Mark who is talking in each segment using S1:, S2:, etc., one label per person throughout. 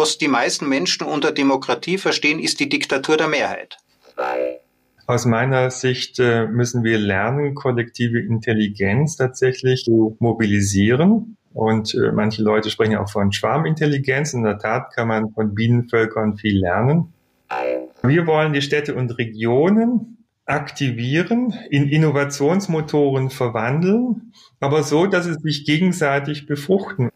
S1: was die meisten Menschen unter Demokratie verstehen, ist die Diktatur der Mehrheit.
S2: Aus meiner Sicht äh, müssen wir lernen, kollektive Intelligenz tatsächlich zu mobilisieren. Und äh, manche Leute sprechen auch von Schwarmintelligenz. In der Tat kann man von Bienenvölkern viel lernen. Wir wollen die Städte und Regionen aktivieren, in Innovationsmotoren verwandeln, aber so, dass sie sich gegenseitig befruchten.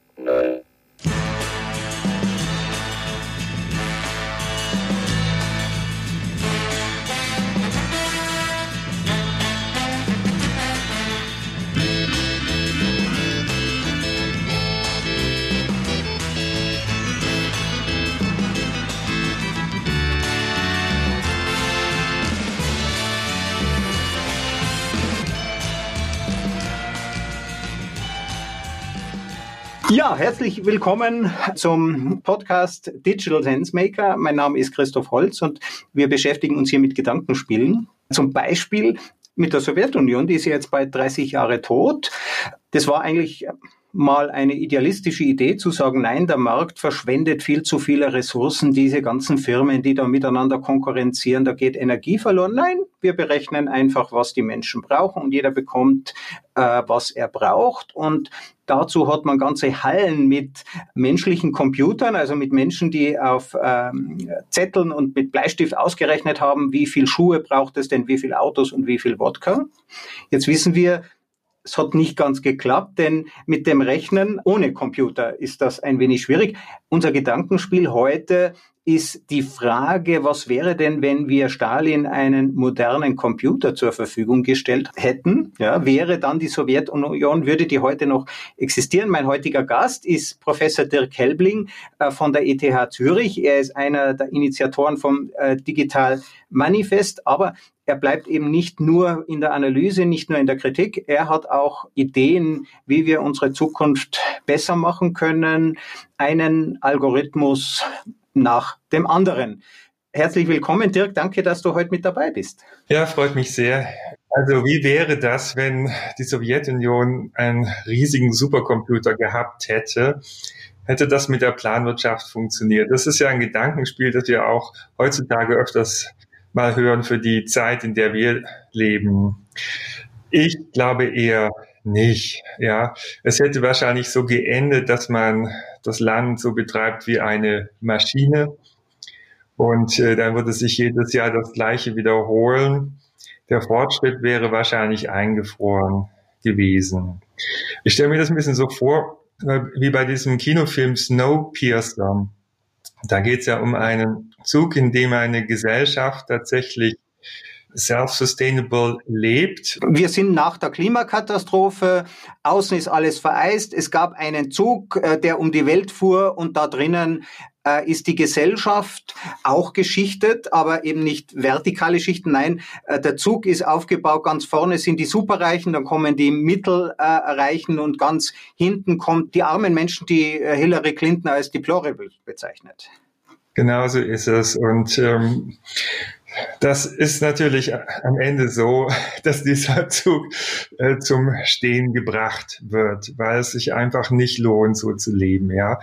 S1: Herzlich willkommen zum Podcast Digital Sense Maker. Mein Name ist Christoph Holz und wir beschäftigen uns hier mit Gedankenspielen. Zum Beispiel mit der Sowjetunion, die ist jetzt bald 30 Jahre tot. Das war eigentlich mal eine idealistische Idee zu sagen, nein, der Markt verschwendet viel zu viele Ressourcen, diese ganzen Firmen, die da miteinander konkurrenzieren, da geht Energie verloren. Nein, wir berechnen einfach, was die Menschen brauchen und jeder bekommt, äh, was er braucht. Und dazu hat man ganze Hallen mit menschlichen Computern, also mit Menschen, die auf ähm, Zetteln und mit Bleistift ausgerechnet haben, wie viel Schuhe braucht es denn, wie viel Autos und wie viel Wodka. Jetzt wissen wir, es hat nicht ganz geklappt, denn mit dem Rechnen ohne Computer ist das ein wenig schwierig. Unser Gedankenspiel heute ist die Frage, was wäre denn, wenn wir Stalin einen modernen Computer zur Verfügung gestellt hätten? Ja, wäre dann die Sowjetunion, würde die heute noch existieren? Mein heutiger Gast ist Professor Dirk Helbling äh, von der ETH Zürich. Er ist einer der Initiatoren vom äh, Digital Manifest, aber er bleibt eben nicht nur in der Analyse, nicht nur in der Kritik. Er hat auch Ideen, wie wir unsere Zukunft besser machen können. Einen Algorithmus nach dem anderen. Herzlich willkommen, Dirk. Danke, dass du heute mit dabei bist.
S2: Ja, freut mich sehr. Also wie wäre das, wenn die Sowjetunion einen riesigen Supercomputer gehabt hätte? Hätte das mit der Planwirtschaft funktioniert? Das ist ja ein Gedankenspiel, das wir auch heutzutage öfters mal hören für die Zeit, in der wir leben? Ich glaube eher nicht. Ja, es hätte wahrscheinlich so geendet, dass man das Land so betreibt wie eine Maschine und äh, dann würde sich jedes Jahr das Gleiche wiederholen. Der Fortschritt wäre wahrscheinlich eingefroren gewesen. Ich stelle mir das ein bisschen so vor, äh, wie bei diesem Kinofilm Snowpiercer. Da geht es ja um einen Zug, in dem eine Gesellschaft tatsächlich self-sustainable lebt.
S1: Wir sind nach der Klimakatastrophe, außen ist alles vereist, es gab einen Zug, äh, der um die Welt fuhr und da drinnen äh, ist die Gesellschaft auch geschichtet, aber eben nicht vertikale Schichten. Nein, äh, der Zug ist aufgebaut, ganz vorne sind die Superreichen, dann kommen die Mittelreichen und ganz hinten kommt die armen Menschen, die Hillary Clinton als deplorable bezeichnet.
S2: Genauso ist es. Und ähm, das ist natürlich am Ende so, dass dieser Zug äh, zum Stehen gebracht wird, weil es sich einfach nicht lohnt, so zu leben. Ja,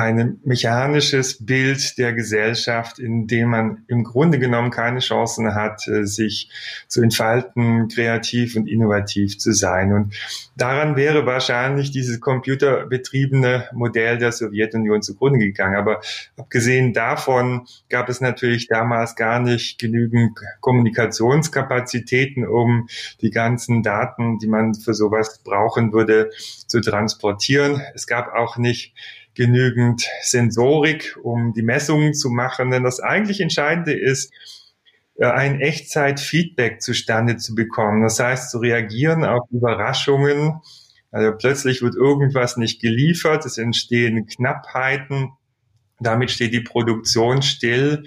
S2: ein mechanisches Bild der Gesellschaft, in dem man im Grunde genommen keine Chancen hat, äh, sich zu entfalten, kreativ und innovativ zu sein. Und daran wäre wahrscheinlich dieses computerbetriebene Modell der Sowjetunion zugrunde gegangen. Aber abgesehen davon gab es natürlich damals gar nicht genügend Kommunikationskapazitäten, um die ganzen Daten, die man für sowas brauchen würde, zu transportieren. Es gab auch nicht genügend Sensorik, um die Messungen zu machen. Denn das eigentlich Entscheidende ist, äh, ein Echtzeit-Feedback zustande zu bekommen. Das heißt, zu reagieren auf Überraschungen. Also plötzlich wird irgendwas nicht geliefert, es entstehen Knappheiten, damit steht die Produktion still.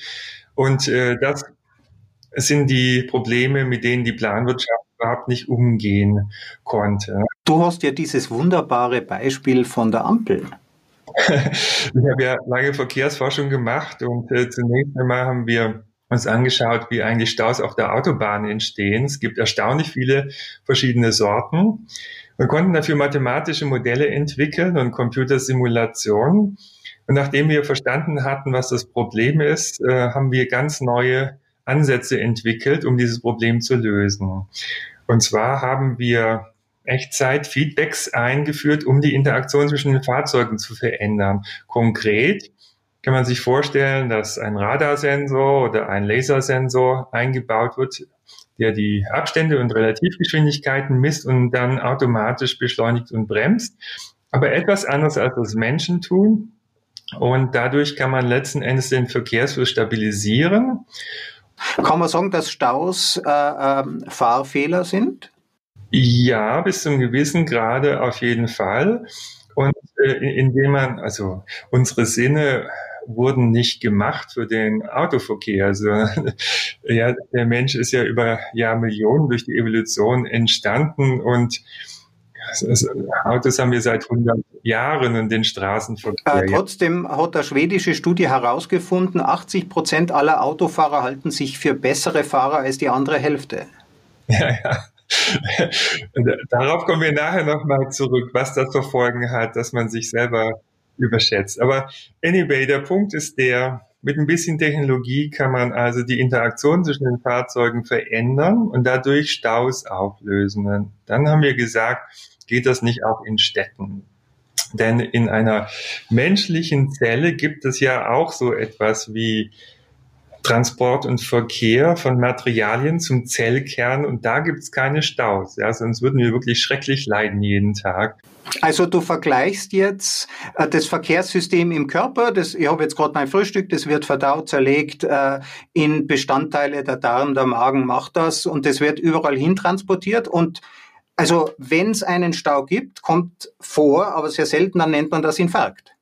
S2: Und äh, das sind die Probleme, mit denen die Planwirtschaft überhaupt nicht umgehen konnte.
S1: Du hast ja dieses wunderbare Beispiel von der Ampel.
S2: ich habe ja lange Verkehrsforschung gemacht und äh, zunächst einmal haben wir uns angeschaut, wie eigentlich Staus auf der Autobahn entstehen. Es gibt erstaunlich viele verschiedene Sorten. Wir konnten dafür mathematische Modelle entwickeln und Computersimulationen. Und nachdem wir verstanden hatten, was das Problem ist, äh, haben wir ganz neue Ansätze entwickelt, um dieses Problem zu lösen. Und zwar haben wir Echtzeit-Feedbacks eingeführt, um die Interaktion zwischen den Fahrzeugen zu verändern. Konkret kann man sich vorstellen, dass ein Radarsensor oder ein Lasersensor eingebaut wird, der die Abstände und Relativgeschwindigkeiten misst und dann automatisch beschleunigt und bremst. Aber etwas anderes als das Menschen tun. Und dadurch kann man letzten Endes den Verkehrsfluss stabilisieren.
S1: Kann man sagen, dass Staus äh, äh, Fahrfehler sind?
S2: Ja, bis zum gewissen Grade auf jeden Fall. Und äh, indem man, also unsere Sinne wurden nicht gemacht für den Autoverkehr. Also ja, der Mensch ist ja über Jahrmillionen durch die Evolution entstanden und Autos haben wir seit 100 Jahren in den Straßenverkehr.
S1: Äh, trotzdem hat eine schwedische Studie herausgefunden, 80 Prozent aller Autofahrer halten sich für bessere Fahrer als die andere Hälfte.
S2: Ja, ja. Darauf kommen wir nachher nochmal zurück, was das für Folgen hat, dass man sich selber überschätzt. Aber anyway, der Punkt ist der, mit ein bisschen Technologie kann man also die Interaktion zwischen den Fahrzeugen verändern und dadurch Staus auflösen. dann haben wir gesagt, geht das nicht auch in Städten? Denn in einer menschlichen Zelle gibt es ja auch so etwas wie Transport und Verkehr von Materialien zum Zellkern und da gibt es keine Staus. Ja, sonst würden wir wirklich schrecklich leiden jeden Tag.
S1: Also du vergleichst jetzt äh, das Verkehrssystem im Körper, das, ich habe jetzt gerade mein Frühstück, das wird verdaut, zerlegt äh, in Bestandteile, der Darm, der Magen macht das und das wird überall hin transportiert und also wenn es einen Stau gibt, kommt vor, aber sehr selten, dann nennt man das Infarkt.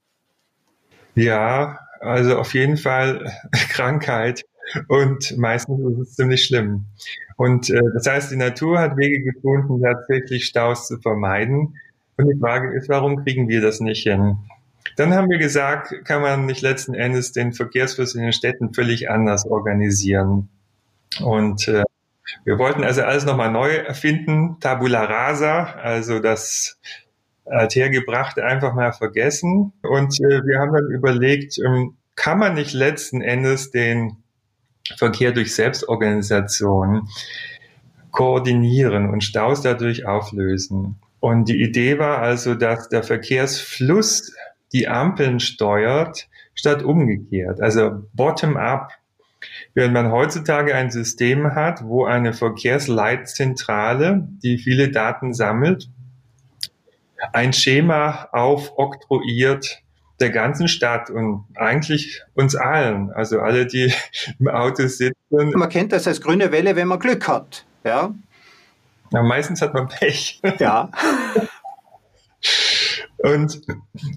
S2: Ja, also auf jeden Fall Krankheit und meistens ist es ziemlich schlimm. Und äh, das heißt, die Natur hat Wege gefunden, tatsächlich Staus zu vermeiden. Und die Frage ist, warum kriegen wir das nicht hin? Dann haben wir gesagt, kann man nicht letzten Endes den Verkehrsfluss in den Städten völlig anders organisieren. Und äh, wir wollten also alles nochmal neu erfinden, Tabula rasa, also das althergebrachte einfach mal vergessen. Und äh, wir haben dann überlegt, ähm, kann man nicht letzten Endes den Verkehr durch Selbstorganisation koordinieren und Staus dadurch auflösen. Und die Idee war also, dass der Verkehrsfluss die Ampeln steuert, statt umgekehrt. Also bottom-up Während man heutzutage ein System hat, wo eine Verkehrsleitzentrale, die viele Daten sammelt, ein Schema aufoktroyiert der ganzen Stadt und eigentlich uns allen, also alle, die im Auto sitzen.
S1: Man kennt das als grüne Welle, wenn man Glück hat, ja.
S2: ja meistens hat man Pech.
S1: Ja.
S2: und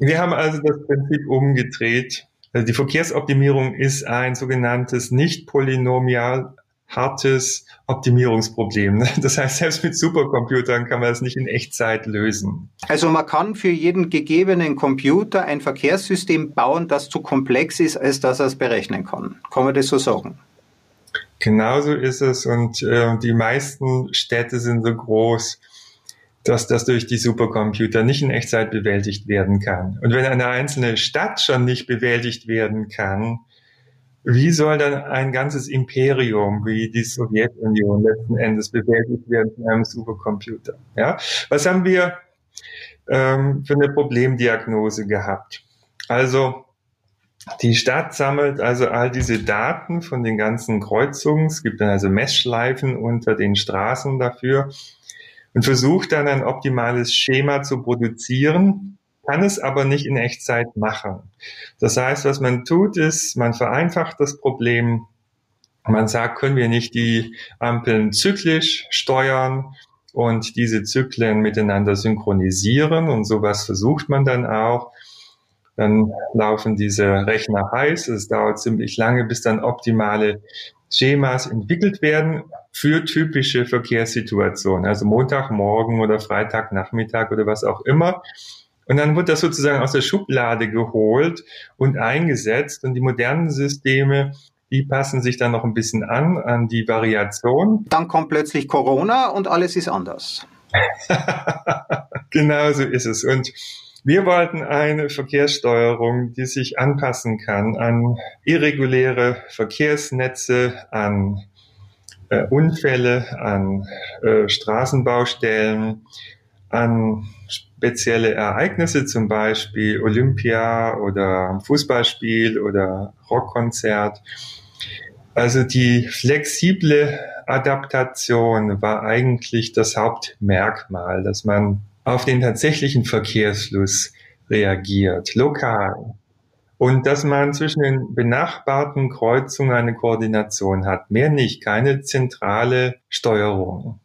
S2: wir haben also das Prinzip umgedreht also die Verkehrsoptimierung ist ein sogenanntes nicht polynomial hartes Optimierungsproblem. Das heißt, selbst mit Supercomputern kann man das nicht in Echtzeit lösen.
S1: Also man kann für jeden gegebenen Computer ein Verkehrssystem bauen, das zu komplex ist, als dass er es berechnen kann. Kann man das so sagen?
S2: Genauso ist es und äh, die meisten Städte sind so groß, dass das durch die Supercomputer nicht in Echtzeit bewältigt werden kann. Und wenn eine einzelne Stadt schon nicht bewältigt werden kann, wie soll dann ein ganzes Imperium wie die Sowjetunion letzten Endes bewältigt werden von einem Supercomputer? Ja, was haben wir ähm, für eine Problemdiagnose gehabt? Also die Stadt sammelt also all diese Daten von den ganzen Kreuzungen. Es gibt dann also Messschleifen unter den Straßen dafür und versucht dann ein optimales Schema zu produzieren, kann es aber nicht in Echtzeit machen. Das heißt, was man tut, ist, man vereinfacht das Problem. Man sagt, können wir nicht die Ampeln zyklisch steuern und diese Zyklen miteinander synchronisieren und sowas versucht man dann auch. Dann laufen diese Rechner heiß. Es dauert ziemlich lange, bis dann optimale Schemas entwickelt werden für typische Verkehrssituationen, also Montagmorgen oder Freitagnachmittag oder was auch immer. Und dann wird das sozusagen aus der Schublade geholt und eingesetzt und die modernen Systeme, die passen sich dann noch ein bisschen an, an die Variation.
S1: Dann kommt plötzlich Corona und alles ist anders.
S2: genau so ist es. Und Wir wollten eine Verkehrssteuerung, die sich anpassen kann an irreguläre Verkehrsnetze, an äh, Unfälle, an äh, Straßenbaustellen, an spezielle Ereignisse, zum Beispiel Olympia oder Fußballspiel oder Rockkonzert. Also die flexible Adaptation war eigentlich das Hauptmerkmal, dass man auf den tatsächlichen Verkehrsfluss reagiert, lokal. Und dass man zwischen den benachbarten Kreuzungen eine Koordination hat. Mehr nicht, keine zentrale Steuerung.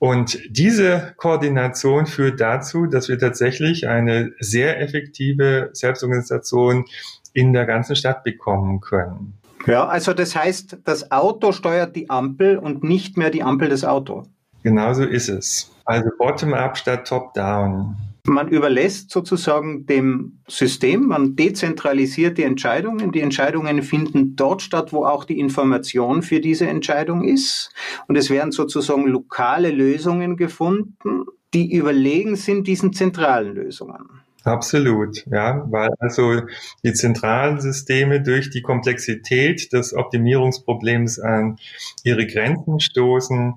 S2: Und diese Koordination führt dazu, dass wir tatsächlich eine sehr effektive Selbstorganisation in der ganzen Stadt bekommen können.
S1: Ja, also das heißt, das Auto steuert die Ampel und nicht mehr die Ampel des Autos.
S2: Genauso ist es. Also bottom-up statt top-down.
S1: Man überlässt sozusagen dem System, man dezentralisiert die Entscheidungen. Die Entscheidungen finden dort statt, wo auch die Information für diese Entscheidung ist. Und es werden sozusagen lokale Lösungen gefunden, die überlegen sind diesen zentralen Lösungen.
S2: Absolut, ja, weil also die zentralen Systeme durch die Komplexität des Optimierungsproblems an ihre Grenzen stoßen.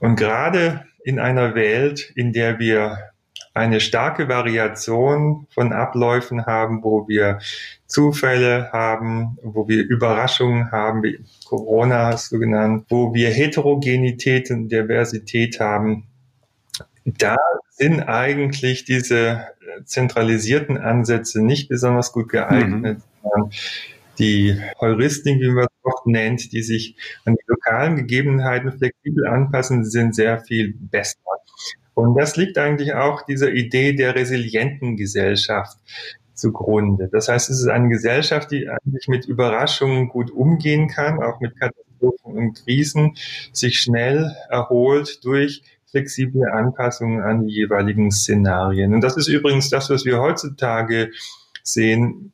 S2: Und gerade in einer Welt, in der wir eine starke Variation von Abläufen haben, wo wir Zufälle haben, wo wir Überraschungen haben, wie Corona hast du genannt, wo wir Heterogenität und Diversität haben. Da sind eigentlich diese zentralisierten Ansätze nicht besonders gut geeignet. Mhm. Die Heuristik, wie man es oft nennt, die sich an die lokalen Gegebenheiten flexibel anpassen, sind sehr viel besser. Und das liegt eigentlich auch dieser Idee der resilienten Gesellschaft zugrunde. Das heißt, es ist eine Gesellschaft, die eigentlich mit Überraschungen gut umgehen kann, auch mit Katastrophen und Krisen, sich schnell erholt durch flexible Anpassungen an die jeweiligen Szenarien. Und das ist übrigens das, was wir heutzutage sehen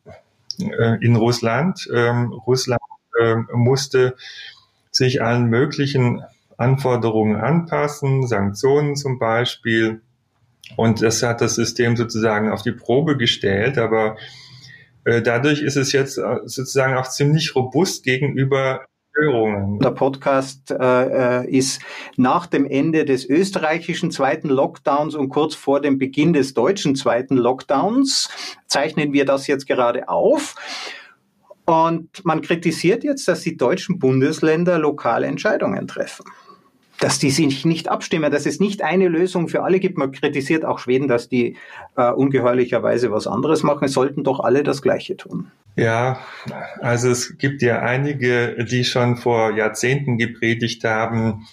S2: äh, in Russland. Ähm, Russland äh, musste sich allen möglichen Anforderungen anpassen, Sanktionen zum Beispiel. Und das hat das System sozusagen auf die Probe gestellt, aber äh, dadurch ist es jetzt äh, sozusagen auch ziemlich robust gegenüber Störungen.
S1: Der Podcast äh, äh, ist nach dem Ende des österreichischen zweiten Lockdowns und kurz vor dem Beginn des deutschen zweiten Lockdowns zeichnen wir das jetzt gerade auf. Und man kritisiert jetzt, dass die deutschen Bundesländer lokale Entscheidungen treffen dass die sich nicht abstimmen, dass es nicht eine Lösung für alle gibt. Man kritisiert auch Schweden, dass die äh, ungeheuerlicherweise was anderes machen. Es sollten doch alle das Gleiche tun.
S2: Ja, also es gibt ja einige, die schon vor Jahrzehnten gepredigt haben,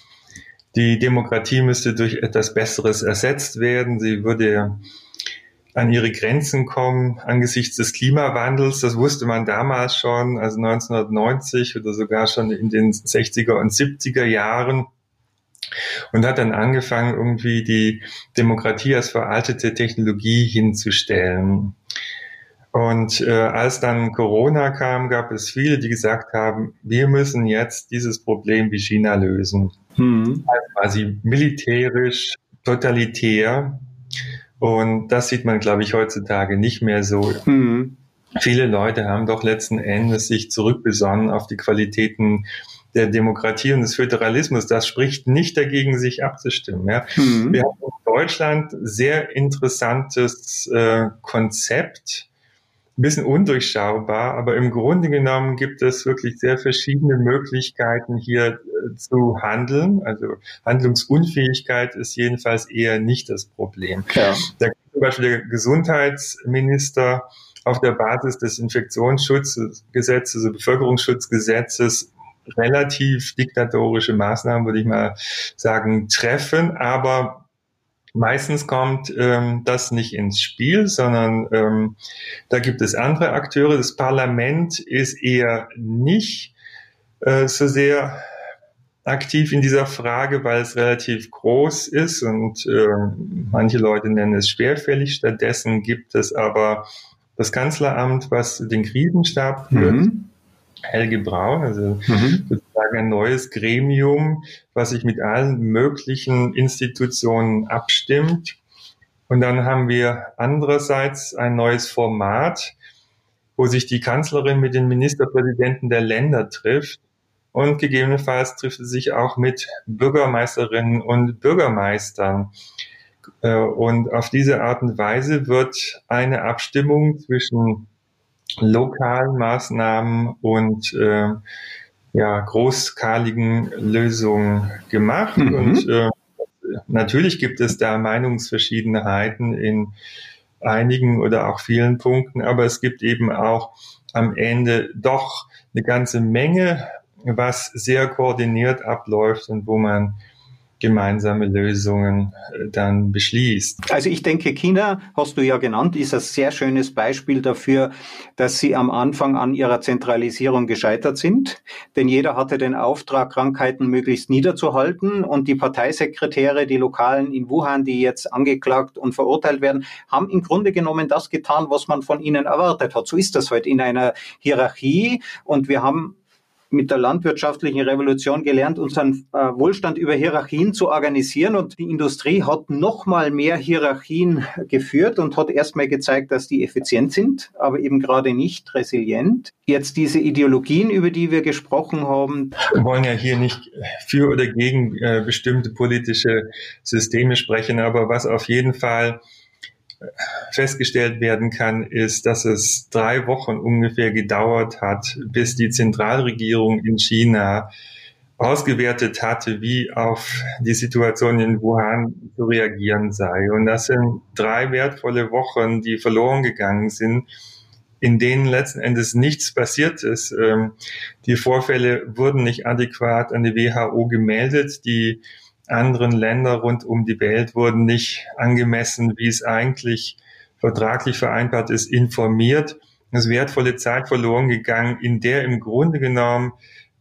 S2: die Demokratie müsste durch etwas Besseres ersetzt werden. Sie würde an ihre Grenzen kommen angesichts des Klimawandels. Das wusste man damals schon, also 1990 oder sogar schon in den 60er und 70er Jahren und hat dann angefangen, irgendwie die Demokratie als veraltete Technologie hinzustellen. Und äh, als dann Corona kam, gab es viele, die gesagt haben, wir müssen jetzt dieses Problem wie China lösen. Mhm. Also quasi militärisch, totalitär. Und das sieht man, glaube ich, heutzutage nicht mehr so. Mhm. Viele Leute haben doch letzten Endes sich zurückbesonnen auf die Qualitäten der Demokratie und des Föderalismus, das spricht nicht dagegen, sich abzustimmen. Ja. Mhm. Wir haben in Deutschland sehr interessantes äh, Konzept, ein bisschen undurchschaubar, aber im Grunde genommen gibt es wirklich sehr verschiedene Möglichkeiten hier äh, zu handeln. Also Handlungsunfähigkeit ist jedenfalls eher nicht das Problem. Ja. Da zum Beispiel der Gesundheitsminister auf der Basis des Infektionsschutzgesetzes, also Bevölkerungsschutzgesetzes relativ diktatorische Maßnahmen, würde ich mal sagen, treffen. Aber meistens kommt ähm, das nicht ins Spiel, sondern ähm, da gibt es andere Akteure. Das Parlament ist eher nicht äh, so sehr aktiv in dieser Frage, weil es relativ groß ist und äh, manche Leute nennen es schwerfällig. Stattdessen gibt es aber das Kanzleramt, was den Krisenstab führt. Mhm. Helge Braun, also mhm. sozusagen ein neues Gremium, was sich mit allen möglichen Institutionen abstimmt. Und dann haben wir andererseits ein neues Format, wo sich die Kanzlerin mit den Ministerpräsidenten der Länder trifft. Und gegebenenfalls trifft sie sich auch mit Bürgermeisterinnen und Bürgermeistern. Äh, und auf diese Art und Weise wird eine Abstimmung zwischen lokalen Maßnahmen und äh, ja, großskaligen Lösungen gemacht. Mhm. Und äh, natürlich gibt es da Meinungsverschiedenheiten in einigen oder auch vielen Punkten, aber es gibt eben auch am Ende doch eine ganze Menge, was sehr koordiniert abläuft und wo man gemeinsame Lösungen äh, dann beschließt.
S1: Also ich denke, China, hast du ja genannt, ist ein sehr schönes Beispiel dafür, dass sie am Anfang an ihrer Zentralisierung gescheitert sind. Denn jeder hatte den Auftrag, Krankheiten möglichst niederzuhalten. Und die Parteisekretäre, die Lokalen in Wuhan, die jetzt angeklagt und verurteilt werden, haben im Grunde genommen das getan, was man von ihnen erwartet hat. So ist das heute halt in einer Hierarchie. Und wir haben mit der landwirtschaftlichen Revolution gelernt, unseren äh, Wohlstand über Hierarchien zu organisieren. Und die Industrie hat noch mal mehr Hierarchien geführt und hat erstmal gezeigt, dass die effizient sind, aber eben gerade nicht resilient. Jetzt diese Ideologien, über die wir gesprochen haben.
S2: Wir wollen ja hier nicht für oder gegen äh, bestimmte politische Systeme sprechen, aber was auf jeden Fall festgestellt werden kann, ist, dass es drei Wochen ungefähr gedauert hat, bis die Zentralregierung in China ausgewertet hatte, wie auf die Situation in Wuhan zu reagieren sei. Und das sind drei wertvolle Wochen, die verloren gegangen sind, in denen letzten Endes nichts passiert ist. Ähm, die Vorfälle wurden nicht adäquat an die WHO gemeldet. Die anderen Länder rund um die Welt wurden nicht angemessen, wie es eigentlich vertraglich vereinbart ist, informiert. Es ist wertvolle Zeit verloren gegangen, in der im Grunde genommen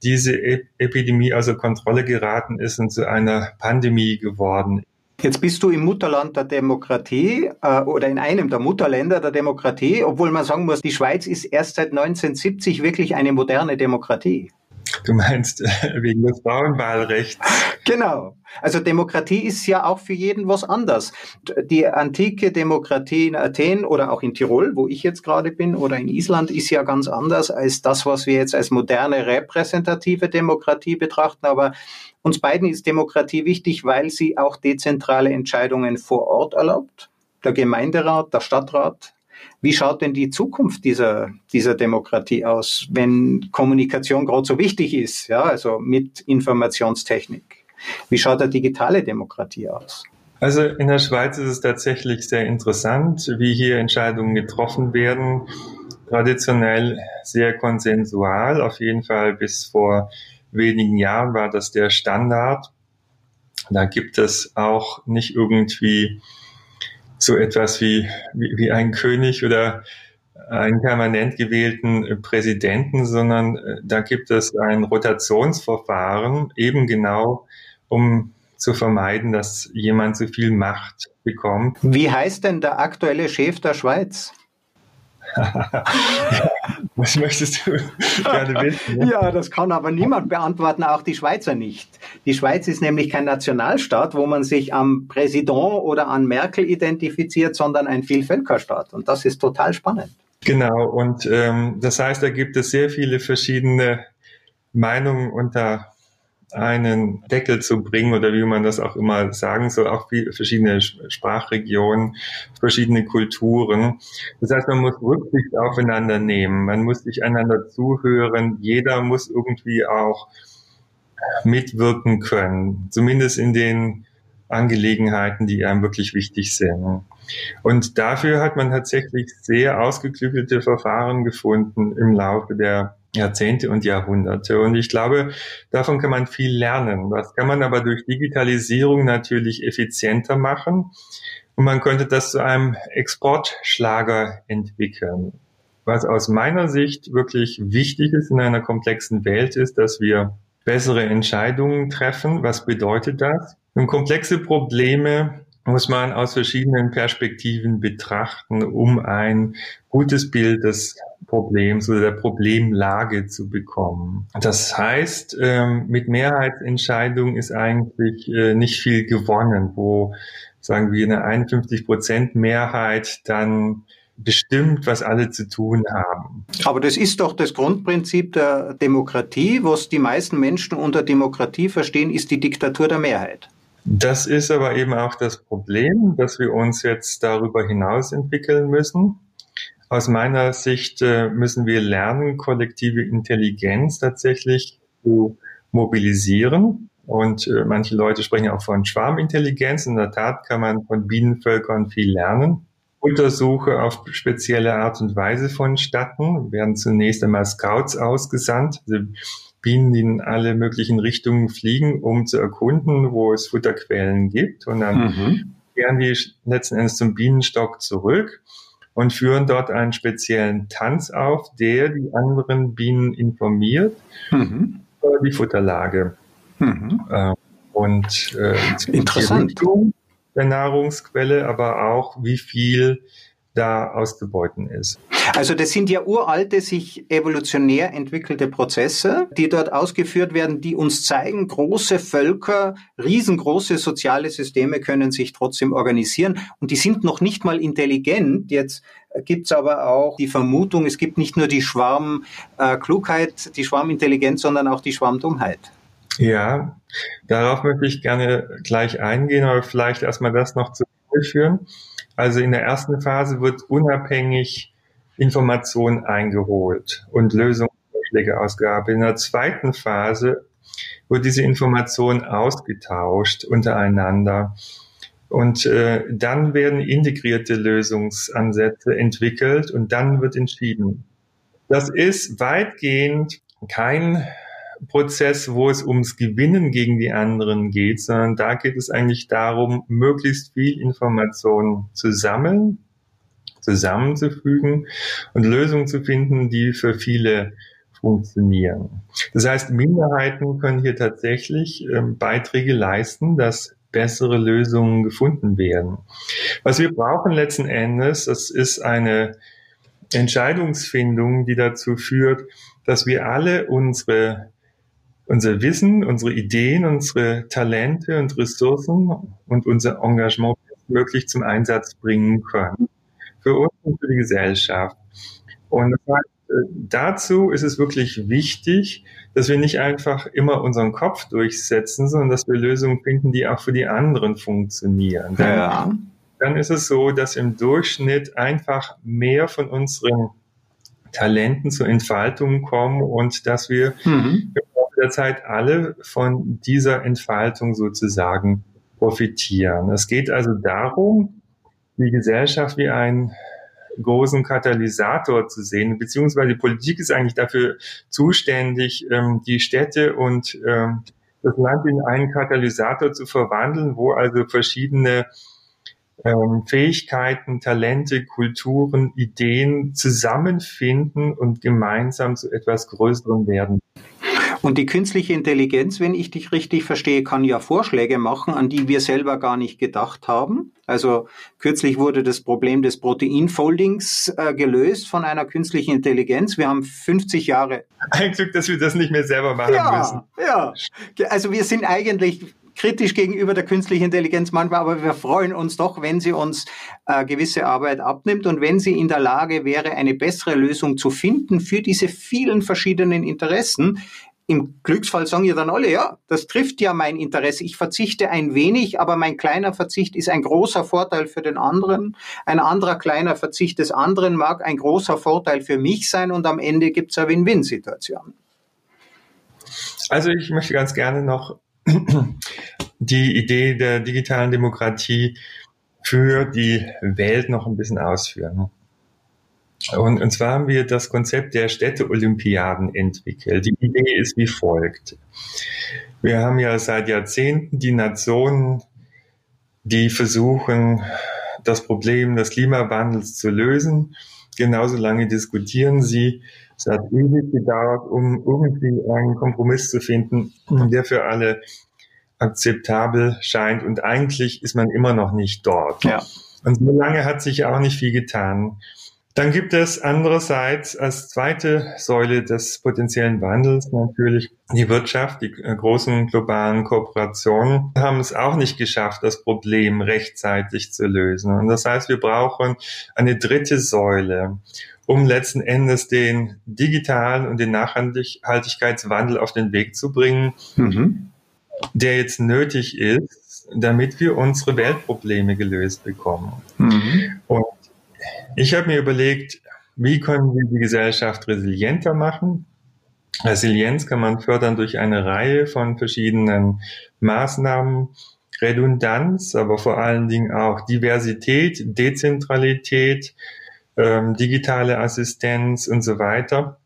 S2: diese Epidemie also Kontrolle geraten ist und zu einer Pandemie geworden.
S1: Jetzt bist du im Mutterland der Demokratie äh, oder in einem der Mutterländer der Demokratie, obwohl man sagen muss, die Schweiz ist erst seit 1970 wirklich eine moderne Demokratie.
S2: Du meinst äh, wegen des Frauenwahlrechts.
S1: Genau. Also Demokratie ist ja auch für jeden was anders. Die antike Demokratie in Athen oder auch in Tirol, wo ich jetzt gerade bin, oder in Island, ist ja ganz anders als das, was wir jetzt als moderne repräsentative Demokratie betrachten. Aber uns beiden ist Demokratie wichtig, weil sie auch dezentrale Entscheidungen vor Ort erlaubt. Der Gemeinderat, der Stadtrat, wie schaut denn die Zukunft dieser, dieser Demokratie aus, wenn Kommunikation gerade so wichtig ist, ja, also mit Informationstechnik? Wie schaut eine digitale Demokratie aus?
S2: Also in der Schweiz ist es tatsächlich sehr interessant, wie hier Entscheidungen getroffen werden. Traditionell sehr konsensual, auf jeden Fall bis vor wenigen Jahren war das der Standard. Da gibt es auch nicht irgendwie so etwas wie, wie, wie ein König oder einen permanent gewählten Präsidenten, sondern äh, da gibt es ein Rotationsverfahren, eben genau, um zu vermeiden, dass jemand zu viel Macht bekommt.
S1: Wie heißt denn der aktuelle Chef der Schweiz?
S2: Was möchtest du gerne wissen?
S1: Ne? Ja, das kann aber niemand beantworten, auch die Schweizer nicht. Die Schweiz ist nämlich kein Nationalstaat, wo man sich am Präsident oder an Merkel identifiziert, sondern ein Vielvölkerstaat. Und das ist total spannend.
S2: Genau, und ähm, das heißt, da gibt es sehr viele verschiedene Meinungen unter einen Deckel zu bringen oder wie man das auch immer sagen soll, auch verschiedene Sprachregionen, verschiedene Kulturen. Das heißt, man muss Rücksicht aufeinander nehmen, man muss sich einander zuhören, jeder muss irgendwie auch mitwirken können, zumindest in den Angelegenheiten, die einem wirklich wichtig sind. Und dafür hat man tatsächlich sehr ausgeklügelte Verfahren gefunden im Laufe der Jahrzehnte und Jahrhunderte. Und ich glaube, davon kann man viel lernen. Das kann man aber durch Digitalisierung natürlich effizienter machen. Und man könnte das zu einem Exportschlager entwickeln. Was aus meiner Sicht wirklich wichtig ist in einer komplexen Welt ist, dass wir bessere Entscheidungen treffen. Was bedeutet das? Und komplexe Probleme muss man aus verschiedenen Perspektiven betrachten, um ein gutes Bild des Problems oder der Problemlage zu bekommen. Das heißt, ähm, mit Mehrheitsentscheidungen ist eigentlich äh, nicht viel gewonnen, wo sagen wir, eine 51 Prozent Mehrheit dann bestimmt, was alle zu tun haben.
S1: Aber das ist doch das Grundprinzip der Demokratie. Was die meisten Menschen unter Demokratie verstehen, ist die Diktatur der Mehrheit.
S2: Das ist aber eben auch das Problem, dass wir uns jetzt darüber hinaus entwickeln müssen. Aus meiner Sicht äh, müssen wir lernen, kollektive Intelligenz tatsächlich zu mobilisieren. Und äh, manche Leute sprechen auch von Schwarmintelligenz. In der Tat kann man von Bienenvölkern viel lernen. Untersuche auf spezielle Art und Weise vonstatten, werden zunächst einmal Scouts ausgesandt, also Bienen, die in alle möglichen Richtungen fliegen, um zu erkunden, wo es Futterquellen gibt. Und dann mhm. kehren die letzten Endes zum Bienenstock zurück und führen dort einen speziellen Tanz auf, der die anderen Bienen informiert mhm. über die Futterlage. Mhm. Äh, und
S1: äh, Interessant.
S2: Die der Nahrungsquelle, aber auch wie viel da auszubeuten ist.
S1: Also das sind ja uralte, sich evolutionär entwickelte Prozesse, die dort ausgeführt werden, die uns zeigen, große Völker, riesengroße soziale Systeme können sich trotzdem organisieren und die sind noch nicht mal intelligent. Jetzt gibt's aber auch die Vermutung, es gibt nicht nur die Schwarmklugheit, die Schwarmintelligenz, sondern auch die Schwarmdummheit.
S2: Ja, darauf möchte ich gerne gleich eingehen, aber vielleicht erstmal das noch zu führen. Also in der ersten Phase wird unabhängig Information eingeholt und Lösungsvorschläge ausgearbeitet. In der zweiten Phase wird diese Information ausgetauscht untereinander. Und äh, dann werden integrierte Lösungsansätze entwickelt und dann wird entschieden. Das ist weitgehend kein Prozess, wo es ums Gewinnen gegen die anderen geht, sondern da geht es eigentlich darum, möglichst viel Information zu sammeln, zusammenzufügen und Lösungen zu finden, die für viele funktionieren. Das heißt, Minderheiten können hier tatsächlich ähm, Beiträge leisten, dass bessere Lösungen gefunden werden. Was wir brauchen letzten Endes, das ist eine Entscheidungsfindung, die dazu führt, dass wir alle unsere unser Wissen, unsere Ideen, unsere Talente und Ressourcen und unser Engagement möglich zum Einsatz bringen können. Für uns und für die Gesellschaft. Und das heißt, äh, dazu ist es wirklich wichtig, dass wir nicht einfach immer unseren Kopf durchsetzen, sondern dass wir Lösungen finden, die auch für die anderen funktionieren. Ja. Dann ist es so, dass im Durchschnitt einfach mehr von unseren Talenten zur Entfaltung kommen und dass wir mhm der Zeit alle von dieser Entfaltung sozusagen profitieren. Es geht also darum, die Gesellschaft wie einen großen Katalysator zu sehen, beziehungsweise die Politik ist eigentlich dafür zuständig, ähm, die Städte und ähm, das Land in einen Katalysator zu verwandeln, wo also verschiedene ähm, Fähigkeiten, Talente, Kulturen, Ideen zusammenfinden und gemeinsam zu etwas Größerem werden.
S1: Und die künstliche Intelligenz, wenn ich dich richtig verstehe, kann ja Vorschläge machen, an die wir selber gar nicht gedacht haben. Also kürzlich wurde das Problem des Proteinfoldings äh, gelöst von einer künstlichen Intelligenz. Wir haben 50 Jahre.
S2: Ein Glück, dass wir das nicht mehr selber machen
S1: ja,
S2: müssen.
S1: Ja, also wir sind eigentlich kritisch gegenüber der künstlichen Intelligenz manchmal, aber wir freuen uns doch, wenn sie uns äh, gewisse Arbeit abnimmt und wenn sie in der Lage wäre, eine bessere Lösung zu finden für diese vielen verschiedenen Interessen, im Glücksfall sagen ja dann alle, ja, das trifft ja mein Interesse. Ich verzichte ein wenig, aber mein kleiner Verzicht ist ein großer Vorteil für den anderen. Ein anderer kleiner Verzicht des anderen mag ein großer Vorteil für mich sein und am Ende gibt es eine Win-Win-Situation.
S2: Also ich möchte ganz gerne noch die Idee der digitalen Demokratie für die Welt noch ein bisschen ausführen. Und, und zwar haben wir das Konzept der Städte-Olympiaden entwickelt. Die Idee ist wie folgt. Wir haben ja seit Jahrzehnten die Nationen, die versuchen, das Problem des Klimawandels zu lösen. Genauso lange diskutieren sie. Es hat ewig gedauert, um irgendwie einen Kompromiss zu finden, der für alle akzeptabel scheint. Und eigentlich ist man immer noch nicht dort. Ja. Und so lange hat sich auch nicht viel getan. Dann gibt es andererseits als zweite Säule des potenziellen Wandels natürlich die Wirtschaft. Die äh, großen globalen Kooperationen haben es auch nicht geschafft, das Problem rechtzeitig zu lösen. Und das heißt, wir brauchen eine dritte Säule, um letzten Endes den digitalen und den Nachhaltigkeitswandel auf den Weg zu bringen, mhm. der jetzt nötig ist, damit wir unsere Weltprobleme gelöst bekommen. Mhm. Ich habe mir überlegt, wie können wir die Gesellschaft resilienter machen? Resilienz kann man fördern durch eine Reihe von verschiedenen Maßnahmen. Redundanz, aber vor allen Dingen auch Diversität, Dezentralität, ähm, digitale Assistenz und so weiter.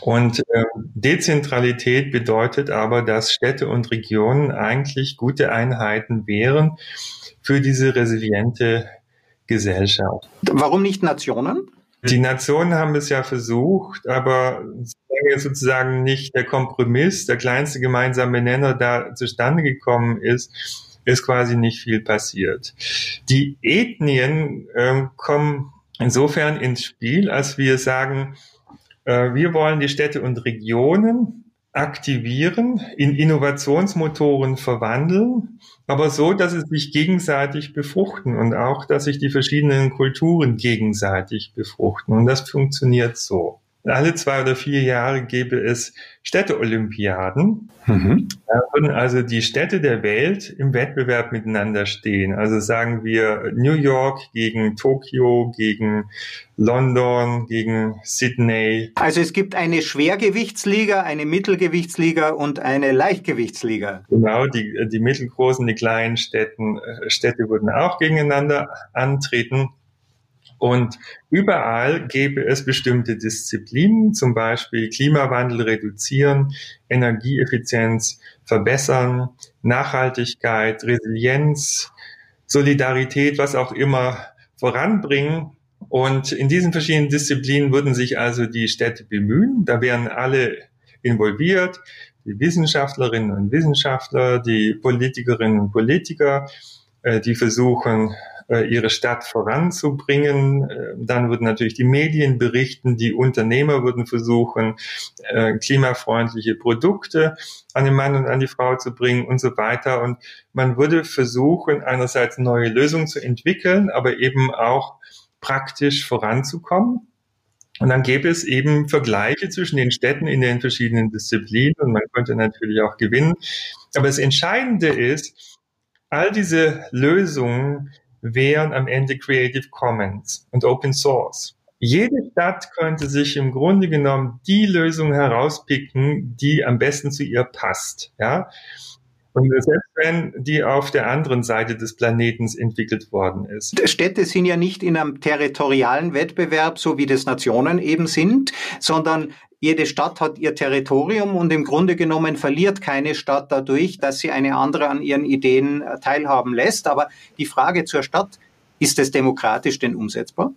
S2: Und ähm, Dezentralität bedeutet aber, dass Städte und Regionen eigentlich gute Einheiten wären für diese resiliente Gesellschaft.
S1: Warum nicht Nationen?
S2: Die Nationen haben es ja versucht, aber sozusagen nicht der Kompromiss, der kleinste gemeinsame Nenner da zustande gekommen ist, ist quasi nicht viel passiert. Die Ethnien äh, kommen insofern ins Spiel, als wir sagen, äh, wir wollen die Städte und Regionen aktivieren, in Innovationsmotoren verwandeln, aber so, dass sie sich gegenseitig befruchten und auch, dass sich die verschiedenen Kulturen gegenseitig befruchten. Und das funktioniert so alle zwei oder vier Jahre gäbe es Städteolympiaden. Mhm. Da würden also die Städte der Welt im Wettbewerb miteinander stehen. Also sagen wir New York gegen Tokio, gegen London, gegen Sydney.
S1: Also es gibt eine Schwergewichtsliga, eine Mittelgewichtsliga und eine Leichtgewichtsliga.
S2: Genau, die, die mittelgroßen, die kleinen Städten, Städte würden auch gegeneinander antreten. Und überall gäbe es bestimmte Disziplinen, zum Beispiel Klimawandel reduzieren, Energieeffizienz verbessern, Nachhaltigkeit, Resilienz, Solidarität, was auch immer voranbringen. Und in diesen verschiedenen Disziplinen würden sich also die Städte bemühen. Da wären alle involviert, die Wissenschaftlerinnen und Wissenschaftler, die Politikerinnen und Politiker, äh, die versuchen, ihre Stadt voranzubringen. Äh, dann würden natürlich die Medien berichten, die Unternehmer würden versuchen, äh, klimafreundliche Produkte an den Mann und an die Frau zu bringen und so weiter. Und man würde versuchen, einerseits neue Lösungen zu entwickeln, aber eben auch praktisch voranzukommen. Und dann gäbe es eben Vergleiche zwischen den Städten in den verschiedenen Disziplinen und man könnte natürlich auch gewinnen. Aber das Entscheidende ist, all diese Lösungen wären am Ende Creative Commons und Open Source. Jede Stadt könnte sich im Grunde genommen die Lösung herauspicken, die am besten zu ihr passt. Ja? Und selbst wenn die auf der anderen Seite des Planetens entwickelt worden ist.
S1: Städte sind ja nicht in einem territorialen Wettbewerb, so wie das Nationen eben sind, sondern jede Stadt hat ihr Territorium und im Grunde genommen verliert keine Stadt dadurch, dass sie eine andere an ihren Ideen äh, teilhaben lässt. Aber die Frage zur Stadt, ist es demokratisch denn umsetzbar?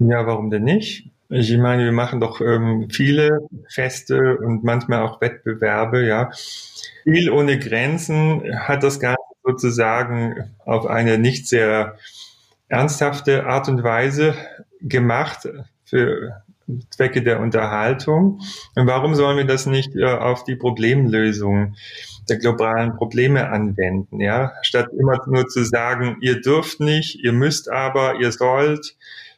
S2: Ja, warum denn nicht? Ich meine, wir machen doch ähm, viele Feste und manchmal auch Wettbewerbe, ja. Viel ohne Grenzen hat das Ganze sozusagen auf eine nicht sehr ernsthafte Art und Weise gemacht für Zwecke der Unterhaltung. Und warum sollen wir das nicht äh, auf die Problemlösung der globalen Probleme anwenden? Ja, statt immer nur zu sagen, ihr dürft nicht, ihr müsst aber, ihr sollt,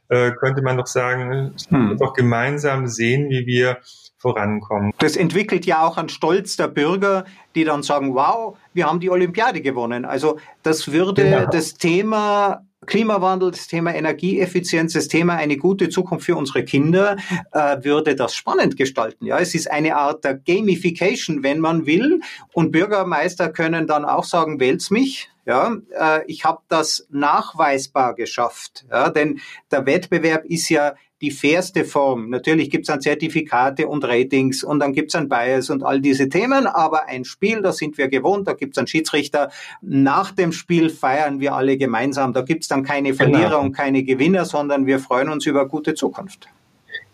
S2: äh, könnte man doch sagen, hm. doch gemeinsam sehen, wie wir vorankommen.
S1: Das entwickelt ja auch einen Stolz der Bürger, die dann sagen, wow, wir haben die Olympiade gewonnen. Also das würde genau. das Thema Klimawandel, das Thema Energieeffizienz, das Thema eine gute Zukunft für unsere Kinder, äh, würde das spannend gestalten. Ja, es ist eine Art der Gamification, wenn man will. Und Bürgermeister können dann auch sagen, wählt's mich. Ja, äh, ich habe das nachweisbar geschafft. Ja, denn der Wettbewerb ist ja die fairste Form. Natürlich gibt es dann Zertifikate und Ratings und dann gibt es ein Bias und all diese Themen, aber ein Spiel, da sind wir gewohnt, da gibt es einen Schiedsrichter. Nach dem Spiel feiern wir alle gemeinsam. Da gibt es dann keine Verlierer genau. und keine Gewinner, sondern wir freuen uns über gute Zukunft.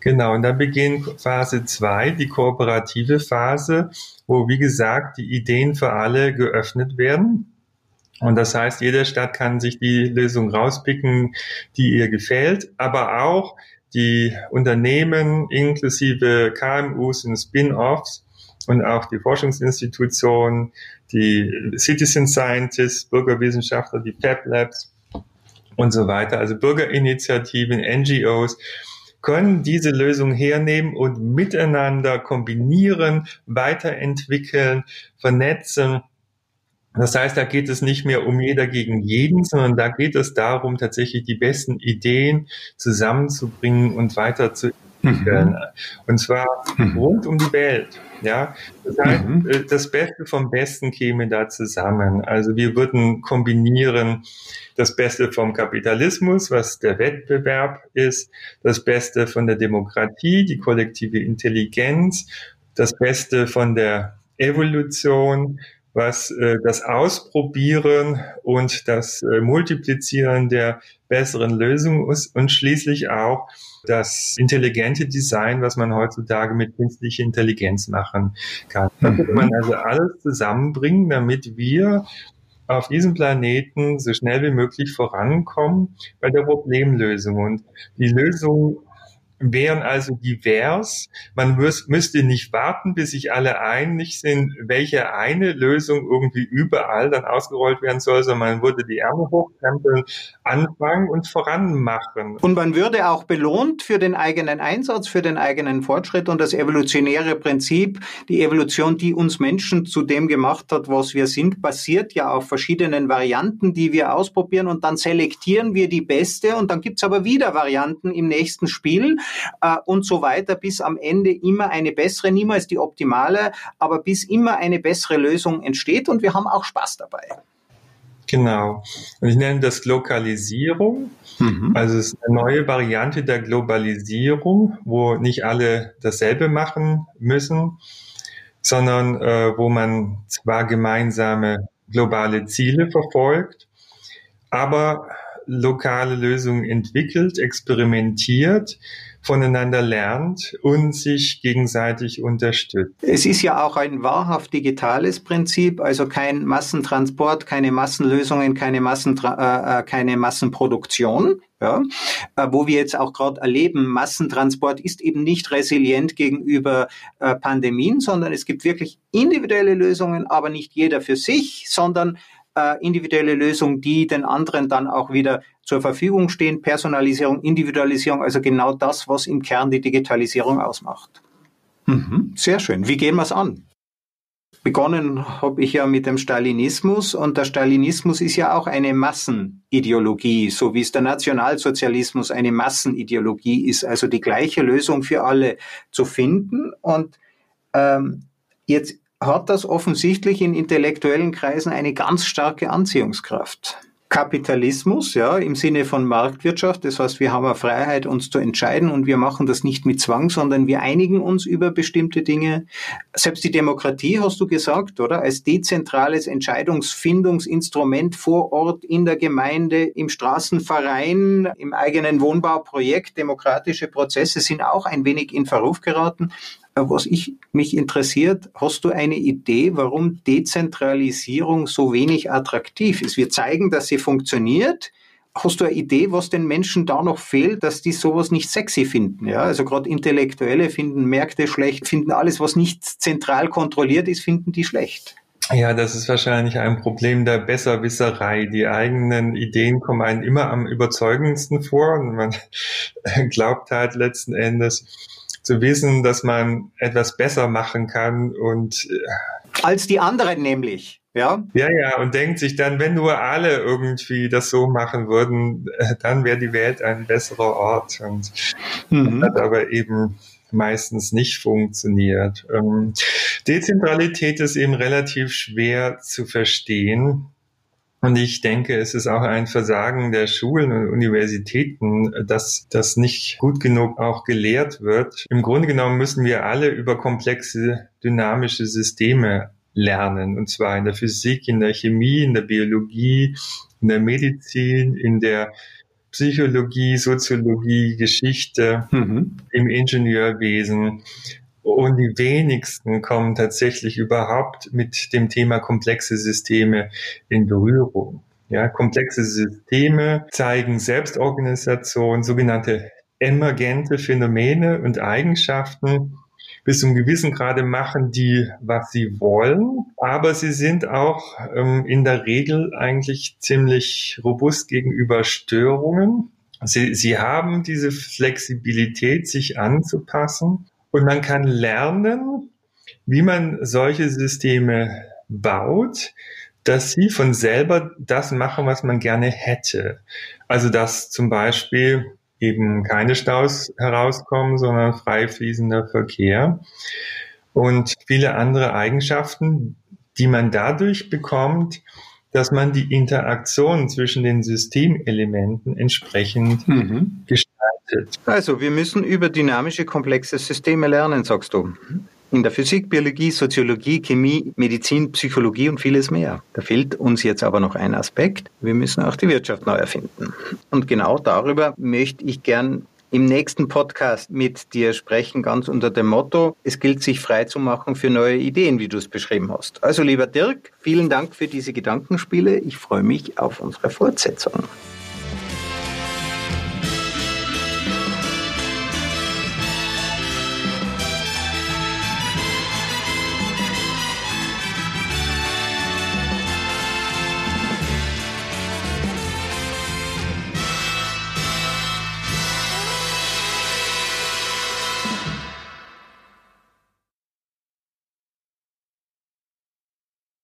S2: Genau, und dann beginnt Phase 2, die kooperative Phase, wo, wie gesagt, die Ideen für alle geöffnet werden. Und das heißt, jede Stadt kann sich die Lösung rauspicken, die ihr gefällt, aber auch die Unternehmen inklusive KMUs und Spin-offs und auch die Forschungsinstitutionen, die Citizen Scientists, Bürgerwissenschaftler, die Fab Labs und so weiter, also Bürgerinitiativen, NGOs, können diese Lösung hernehmen und miteinander kombinieren, weiterentwickeln, vernetzen. Das heißt, da geht es nicht mehr um jeder gegen jeden, sondern da geht es darum, tatsächlich die besten Ideen zusammenzubringen und weiterzuentwickeln. Mhm. Und zwar mhm. rund um die Welt. Ja, das heißt, mhm. Äh, das Beste vom Besten käme da zusammen. Also wir würden kombinieren das Beste vom Kapitalismus, was der Wettbewerb ist, das Beste von der Demokratie, die kollektive Intelligenz, das Beste von der Evolution, was äh, das Ausprobieren und das äh, Multiplizieren der besseren Lösungen ist und schließlich auch das intelligente Design, was man heutzutage mit künstlicher Intelligenz machen kann. Da kann man also alles zusammenbringen, damit wir auf diesem Planeten so schnell wie möglich vorankommen bei der Problemlösung. Und die Lösung wären also divers. Man müsste nicht warten, bis sich alle einig sind, welche eine Lösung irgendwie überall dann ausgerollt werden soll, sondern man würde die Ärmel hochkrempeln, anfangen und voranmachen.
S1: Und man würde auch belohnt für den eigenen Einsatz, für den eigenen Fortschritt und das evolutionäre Prinzip, die Evolution, die uns Menschen zu dem gemacht hat, was wir sind, basiert ja auf verschiedenen Varianten, die wir ausprobieren und dann selektieren wir die beste und dann gibt's aber wieder Varianten im nächsten Spiel äh, und so weiter, bis am Ende immer eine bessere, niemals die optimale, aber bis immer eine bessere Lösung entsteht und wir haben auch Spaß dabei.
S2: Genau. Und ich nenne das Lokalisierung. Mhm. Also es ist eine neue Variante der Globalisierung, wo nicht alle dasselbe machen müssen, sondern äh, wo man zwar gemeinsame globale Ziele verfolgt, aber lokale Lösungen entwickelt, experimentiert voneinander lernt und sich gegenseitig unterstützt.
S1: Es ist ja auch ein wahrhaft digitales Prinzip, also kein Massentransport, keine Massenlösungen, keine, Massentra äh, äh, keine Massenproduktion. Ja, äh, wo wir jetzt auch gerade erleben, Massentransport ist eben nicht resilient gegenüber äh, Pandemien, sondern es gibt wirklich individuelle Lösungen, aber nicht jeder für sich, sondern äh, individuelle Lösungen, die den anderen dann auch wieder zur Verfügung stehen. Personalisierung, Individualisierung, also genau das, was im Kern die Digitalisierung ausmacht. Mhm, sehr schön. Wie gehen wir es an? Begonnen habe ich ja mit dem Stalinismus und der Stalinismus ist ja auch eine Massenideologie, so wie es der Nationalsozialismus eine Massenideologie ist, also die gleiche Lösung für alle zu finden. Und ähm, jetzt hat das offensichtlich in intellektuellen Kreisen eine ganz starke Anziehungskraft. Kapitalismus, ja, im Sinne von Marktwirtschaft. Das heißt, wir haben eine Freiheit, uns zu entscheiden und wir machen das nicht mit Zwang, sondern wir einigen uns über bestimmte Dinge. Selbst die Demokratie, hast du gesagt, oder? Als dezentrales Entscheidungsfindungsinstrument vor Ort in der Gemeinde, im Straßenverein, im eigenen Wohnbauprojekt. Demokratische Prozesse sind auch ein wenig in Verruf geraten. Was ich mich interessiert, hast du eine Idee, warum Dezentralisierung so wenig attraktiv ist? Wir zeigen, dass sie funktioniert. Hast du eine Idee, was den Menschen da noch fehlt, dass die sowas nicht sexy finden? Ja, also gerade Intellektuelle finden Märkte schlecht, finden alles, was nicht zentral kontrolliert ist, finden die schlecht.
S2: Ja, das ist wahrscheinlich ein Problem der Besserwisserei. Die eigenen Ideen kommen einem immer am überzeugendsten vor und man glaubt halt letzten Endes, zu wissen, dass man etwas besser machen kann und
S1: äh, als die anderen nämlich. Ja?
S2: ja, ja, und denkt sich dann, wenn nur alle irgendwie das so machen würden, äh, dann wäre die Welt ein besserer Ort. Und mhm. das hat aber eben meistens nicht funktioniert. Ähm, Dezentralität ist eben relativ schwer zu verstehen. Und ich denke, es ist auch ein Versagen der Schulen und Universitäten, dass das nicht gut genug auch gelehrt wird. Im Grunde genommen müssen wir alle über komplexe dynamische Systeme lernen. Und zwar in der Physik, in der Chemie, in der Biologie, in der Medizin, in der Psychologie, Soziologie, Geschichte, mhm. im Ingenieurwesen. Und die wenigsten kommen tatsächlich überhaupt mit dem Thema komplexe Systeme in Berührung. Ja, komplexe Systeme zeigen Selbstorganisation, sogenannte emergente Phänomene und Eigenschaften bis zum gewissen Grade machen die, was sie wollen, aber sie sind auch ähm, in der Regel eigentlich ziemlich robust gegenüber Störungen. Sie, sie haben diese Flexibilität, sich anzupassen und man kann lernen, wie man solche Systeme baut, dass sie von selber das machen, was man gerne hätte. Also dass zum Beispiel eben keine Staus herauskommen, sondern frei fließender Verkehr und viele andere Eigenschaften, die man dadurch bekommt, dass man die Interaktion zwischen den Systemelementen entsprechend mhm. gestaltet.
S1: Also wir müssen über dynamische, komplexe Systeme lernen, sagst du in der Physik, Biologie, Soziologie, Chemie, Medizin, Psychologie und vieles mehr. Da fehlt uns jetzt aber noch ein Aspekt. Wir müssen auch die Wirtschaft neu erfinden. Und genau darüber möchte ich gern im nächsten Podcast mit dir sprechen, ganz unter dem Motto, es gilt sich frei zu machen für neue Ideen, wie du es beschrieben hast. Also lieber Dirk, vielen Dank für diese Gedankenspiele. Ich freue mich auf unsere Fortsetzung.